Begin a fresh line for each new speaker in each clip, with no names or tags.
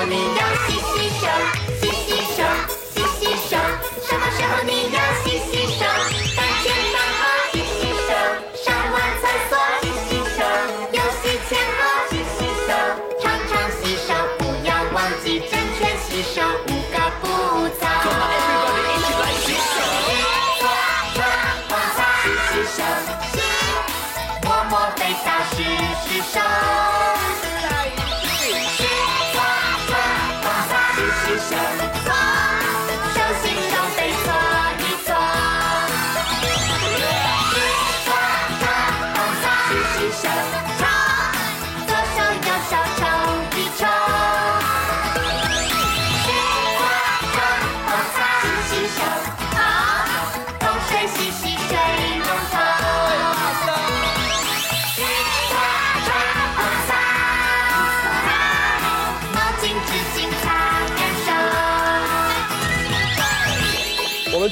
coming.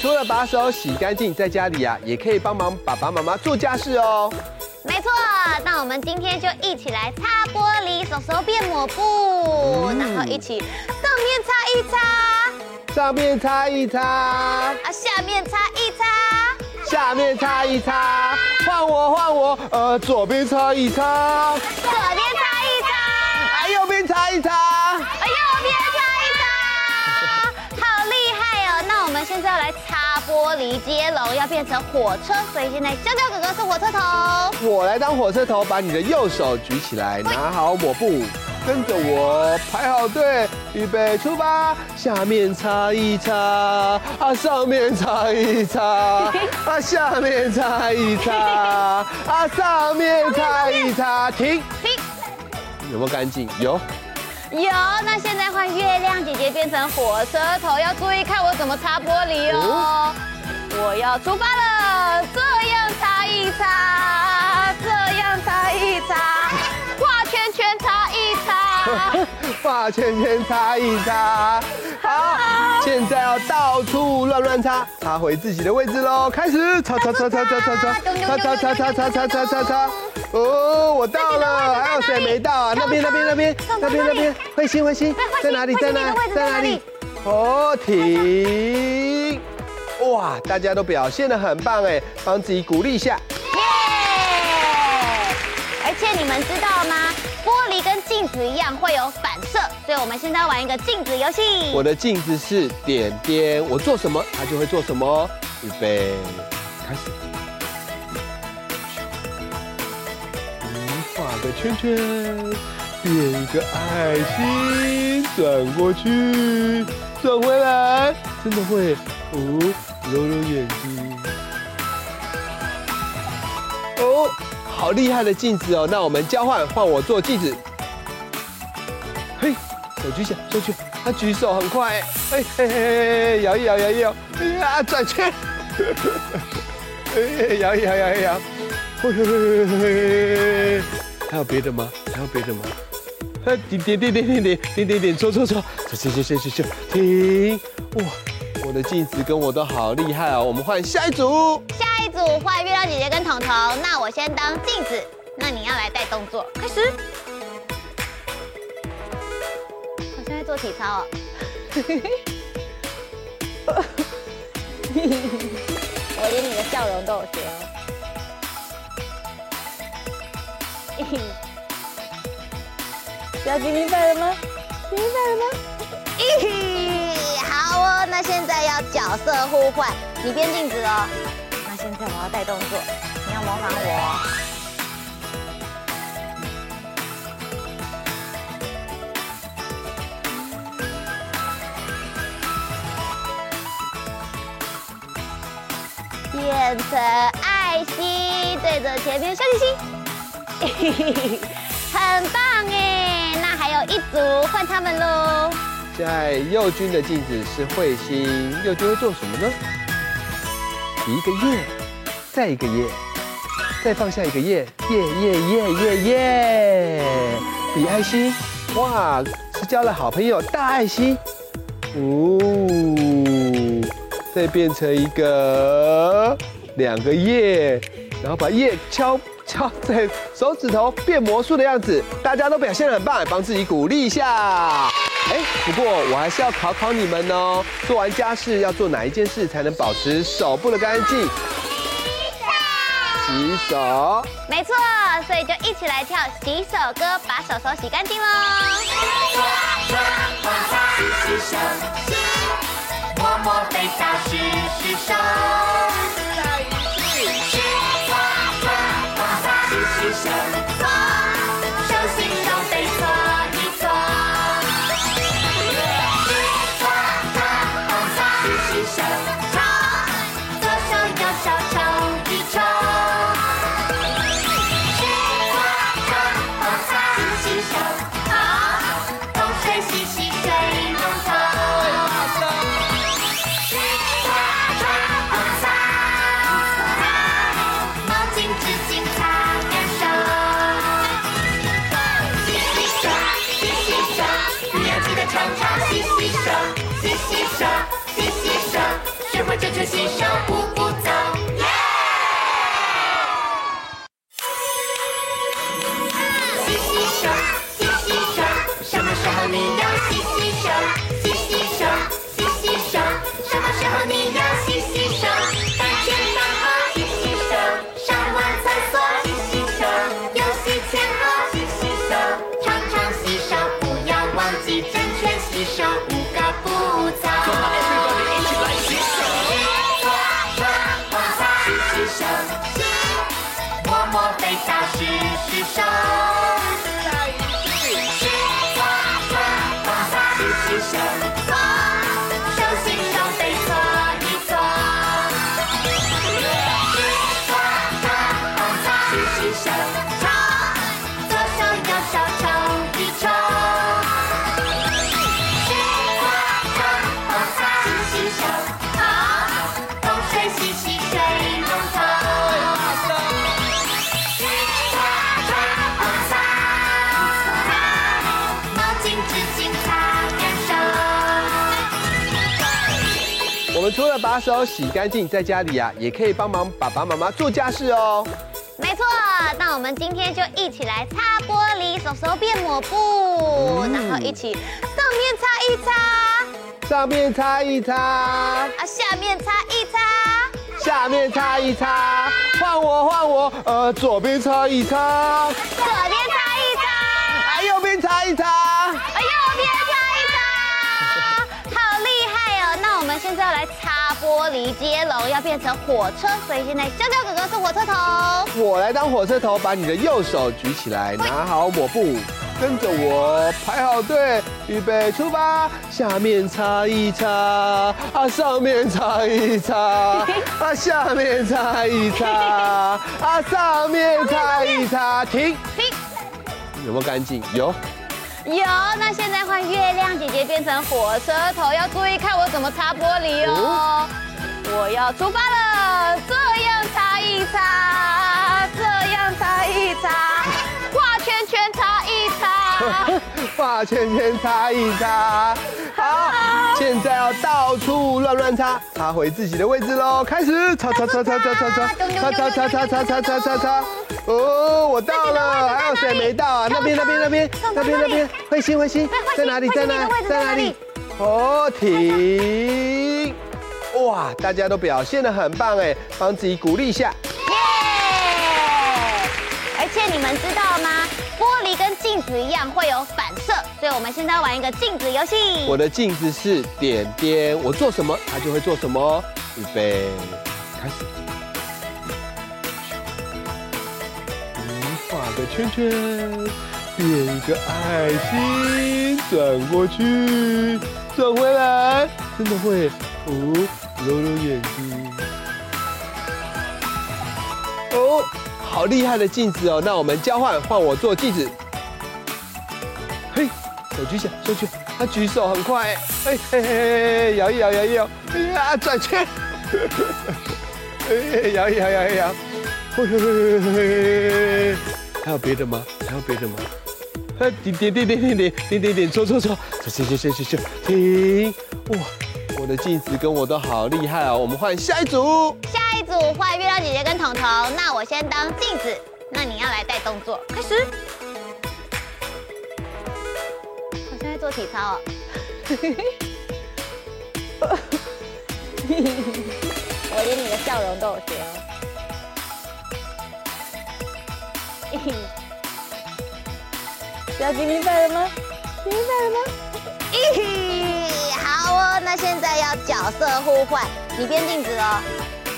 除了把手洗干净，在家里啊，也可以帮忙爸爸妈妈做家事哦。
没错，那我们今天就一起来擦玻璃，手手变抹布，嗯、然后一起上面擦一擦，
上面擦一擦，
啊，下面擦一擦，
下面擦一擦，换我换我，呃，左边擦一擦，
左边擦一擦，
啊，右边擦一擦。
现在要来擦玻璃接龙，要变成火车，所以现在娇娇哥哥是火车头，
我来当火车头，把你的右手举起来，拿好抹布，跟着我排好队，预备出发，下面擦一擦，啊，上面擦一擦，啊，下面擦一擦，啊，上面擦一擦，停。停，有没有干净？有。
有，那现在换月亮姐姐变成火车头，要注意看我怎么擦玻璃哦。我要出发了，这样擦一擦，画圈圈擦一擦。
好，现在要到处乱乱擦，擦回自己的位置喽。开始擦擦擦擦擦擦擦擦擦擦擦擦擦擦擦擦。哦，我到了，还有谁没到啊？那边那边那边那边那边，慧心慧心在哪里在哪在哪里？哦，停！哇，大家都表现的很棒哎，帮自己鼓励一下。耶！
而且你们知道？子一样会有反射，所以我们现在玩一个镜子游戏。
我的镜子是点点，我做什么它就会做什么。预备，开始。画个圈圈，变一个爱心，转过去，转回来，真的会哦，揉揉眼睛，哦，好厉害的镜子哦！那我们交换，换我做镜子。手举起来，手举，他举手很快，哎哎哎哎，摇一摇，摇一摇，哎呀，转圈，哎，摇一摇，摇一摇，嘿嘿嘿嘿嘿。还有别的吗？还有别的吗？点点点点点点点点点，搓搓搓，行行行行行，停！哇，我的镜子跟我都好厉害哦。我们换下一组，
下一组换月亮姐姐跟彤彤。那我先当镜子，那你要来带动作，开始。体操哦。我连你的笑容都有学哦。要举明白了吗？举明白了吗？咦，好哦，那现在要角色互换，你变镜子哦。那现在我要带动作，你要模仿我。变成爱心，对着前面小星星。很棒哎！那还有一组，换他们喽。
现在右军的镜子是彗星，右军会做什么呢？一个耶，再一个耶，再放下一个耶，耶耶耶耶耶！比爱心，哇，是交了好朋友大爱心。哦，再变成一个两个叶，然后把叶敲。敲在手指头变魔术的样子，大家都表现得很棒，帮自己鼓励一下。哎，不过我还是要考考你们哦。做完家事要做哪一件事才能保持手部的干净？洗手。
没错，所以就一起来跳洗手歌，把手手洗干净喽。
刷刷刷刷，洗洗手，我飞到十指上。来一句，雪花刮，
十指。除了把手洗干净，在家里啊，也可以帮忙爸爸妈妈做家事哦。
没错，那我们今天就一起来擦玻璃，手手变抹布，
嗯。
然后一起上面擦一擦，
上面擦一擦，
啊，下面擦一擦，
下面擦一擦，换我换我，呃，左边擦一擦，
左边要来擦玻璃接龙，要变成火车，所以现在香蕉哥哥是火车头，
我来当火车头，把你的右手举起来，拿好抹布，跟着我排好队，预备出发。下面擦一擦，啊，上面擦一擦，啊，下面擦一擦，啊，上面擦一擦，停。
停。
有没有干净？有。
有，那现在换月亮姐姐变成火车头，要注意看我怎么擦玻璃哦。我要出发了，这样擦一擦，这样擦一擦，画圈圈擦一擦。
画圈圈擦一擦，好，现在要到处乱乱擦，擦回自己的位置喽。开始擦擦擦擦擦擦擦擦擦擦擦擦擦擦擦擦。哦，我到了，还有谁没到啊？那边那边那边那边那边，慧心慧心在哪里在哪在哪里？哦，停！哇，大家都表现的很棒哎，帮自己鼓励一下。
耶！而且你们知道吗？玻璃跟镜子一样会有反射，所以我们现在要玩一个镜子游戏。
我的镜子是点点，我做什么它就会做什么哦。预备，开始。个圈圈，变一个爱心，转过去，转回来，真的会哦，揉揉眼睛。哦，好厉害的镜子哦！那我们交换，换我做镜子。嘿，手举起来，手举，他举手很快，哎嘿嘿嘿，摇一摇，摇一摇，哎呀，转圈，哎，摇一摇，摇一摇，嘿嘿嘿嘿嘿，还有别的吗？还有别的吗？哎，点点点点点点点点点，搓搓搓，搓搓搓搓搓，停！哇，我的镜子跟我都好厉害哦！我们换下一组。
下一组换月亮姐姐跟彤彤，那我先当镜子，那你要来带动作，开始。我现在做做体操哦。我连你的笑容都有学哦。小吉明白了吗？明白了吗？咦，好哦，那现在要角色互换，你变静止哦。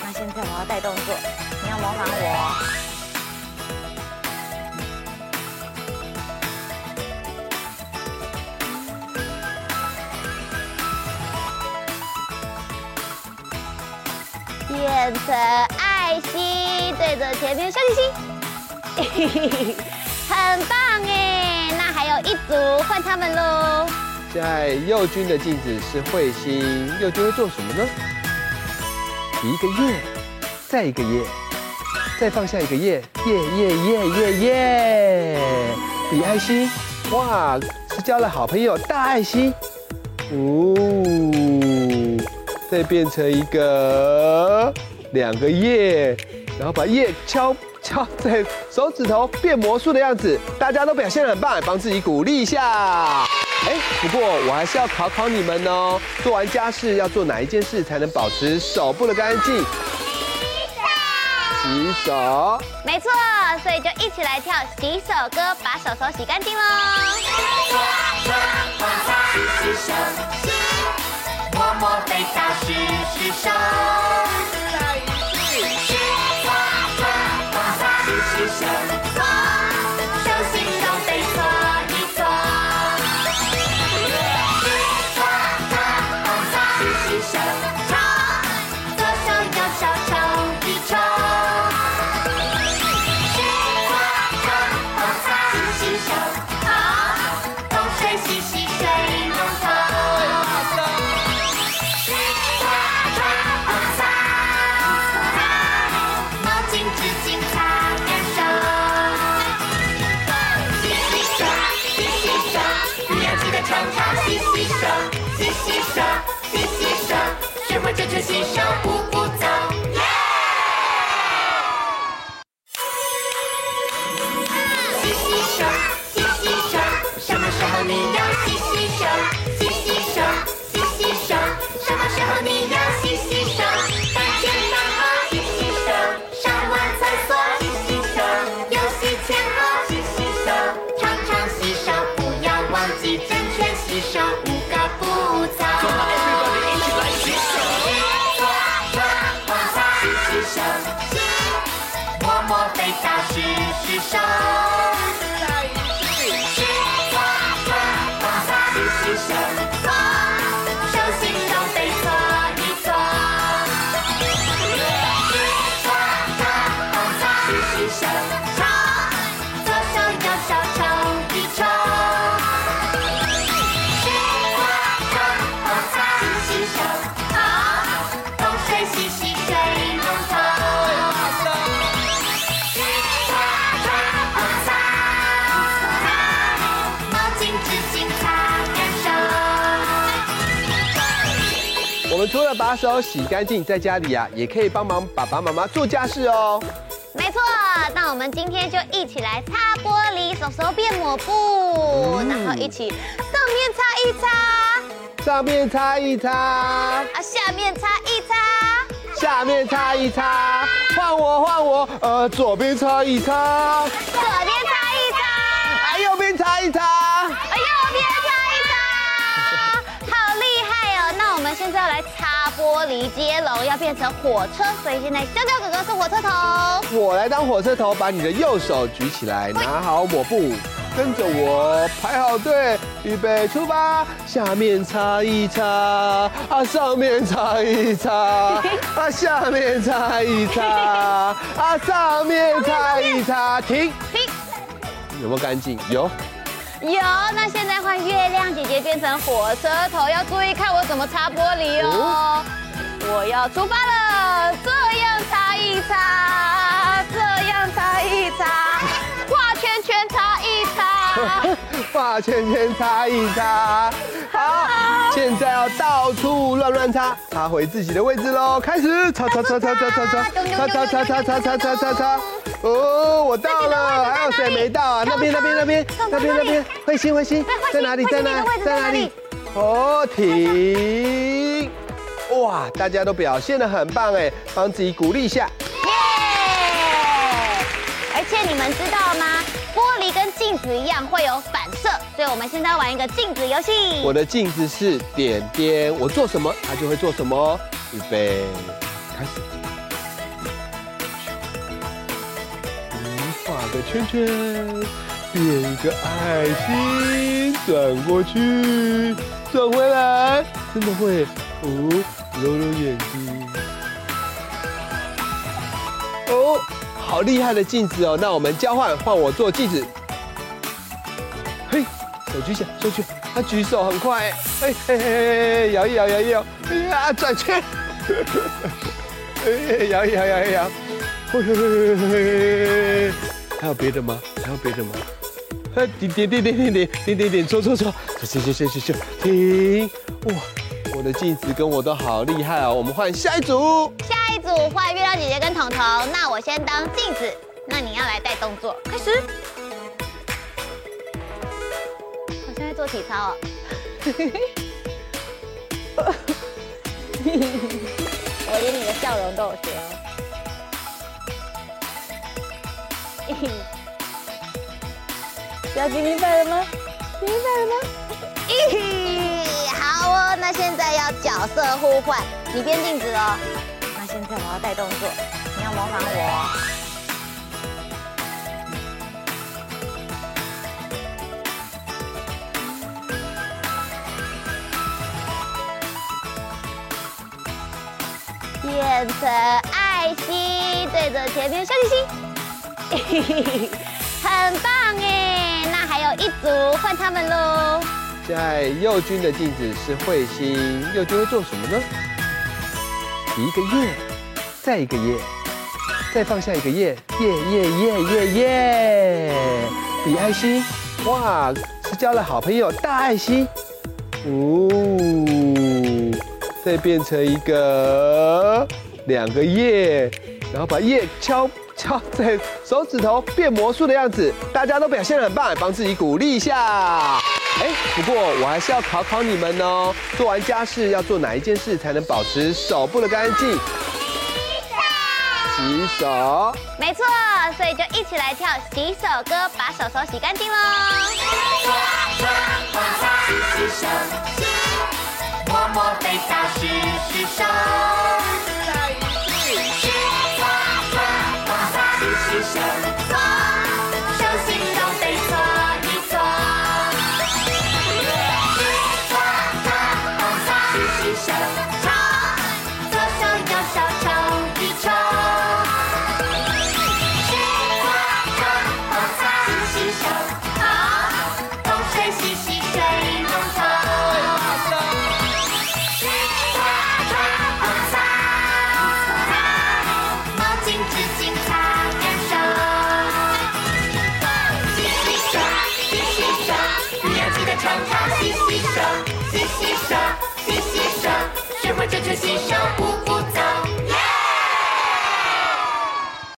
那现在我要带动作，你要模仿我。变成爱心，对着前面小星星，很棒哎！那还有一组，换他们喽。
现在佑君的镜子是彗星，佑君会做什么呢？一个耶，再一个耶，再放下一个耶，耶耶耶耶耶，比爱心，哇，是交了好朋友大爱心，哦。再变成一个两个叶，然后把叶敲敲 在手指头变魔术的样子，大家都表现得很棒，帮自己鼓励一下。哎，不过我还是要考考你们哦，做完家事要做哪一件事才能保持手部的干净？洗手。洗手。
没错，所以就一起来跳洗手歌，把手手洗干净喽。刷刷洗洗手。摸摸肥皂，洗洗手。Show. 让它洗洗手，洗洗手，洗洗手，学会真诚心手
不。除了把手洗干净，在家里啊，也可以帮忙爸爸妈妈做家事哦。
没错，那我们今天就一起来擦玻璃，手手变抹布，嗯、然后一起上面擦一擦，
上面擦一擦，
啊，下面擦一擦，
下面擦一擦，换我换我，呃，左边擦一擦，
左边擦一擦，
啊，右边擦一擦。
玻璃接龙，要变成火车，所以现在香蕉哥哥是火车头，
我来当火车头，把你的右手举起来，拿好抹布，跟着我排好队，预备出发，下面擦一擦，啊，上面擦一擦，啊，下面擦一擦，啊，上面擦一擦，停。停，有没有干净？有。
有，那现在换月亮姐姐变成火车头，要注意看我怎么擦玻璃哦。我要出发了，这样擦一擦，这样擦一擦，画圈圈擦一擦，
画圈圈擦一擦。好，现在要到处乱乱擦，擦回自己的位置喽。开始，擦擦擦擦擦擦擦擦擦擦擦擦擦擦擦。哦，我到了，还有谁没到啊？那边那边那边那边那边，慧心慧心，在哪里在哪在哪里？哦，停！哇，大家都表现得很棒哎，帮自己鼓励一下。
耶！而且你们知道吗？玻璃跟镜子一样会有反射，所以我们现在玩一个镜子游戏。
我的镜子是点点，我做什么它就会做什么。预备，开始。圈圈，变一个爱心，转过去，转回来，真的会哦，揉揉眼睛。哦，好厉害的镜子哦！那我们交换，换我做镜子。嘿，手举起来，手举，他举手很快，哎嘿嘿嘿，摇一摇，摇一摇，哎呀，转圈，哎，摇一摇，摇一摇，嘿嘿嘿嘿嘿。还有别的吗？还有别的吗？哎，点点点点点点点点点，搓搓搓，行行行行行，停！哇，我的镜子跟我都好厉害哦。我们换下一组，
下一组换月亮姐姐跟彤彤。那我先当镜子，那你要来带动作，开始。我现在做体操哦。我连你的笑容都有学哦。小吉明白了吗？明白了吗？咦，好哦，那现在要角色互换，你变镜子哦。那现在我要带动作，你要模仿我。变成爱心，对着前面笑嘻嘻。很棒哎！那还有一组，换他们喽。
在右军的镜子是彗星，右军会做什么呢？一个耶，再一个耶，再放下一个耶，耶耶耶耶耶，比爱心，哇，是交了好朋友大爱心。哦，再变成一个两个耶，然后把耶敲。敲在手指头变魔术的样子，大家都表现得很棒，帮自己鼓励一下。哎，不过我还是要考考你们哦，做完家事要做哪一件事才能保持手部的干净？洗手。洗手。
没错，所以就一起来跳洗手歌，把手手洗干净喽。刷刷刷刷，洗洗手，洗，摸摸肥皂，洗洗手。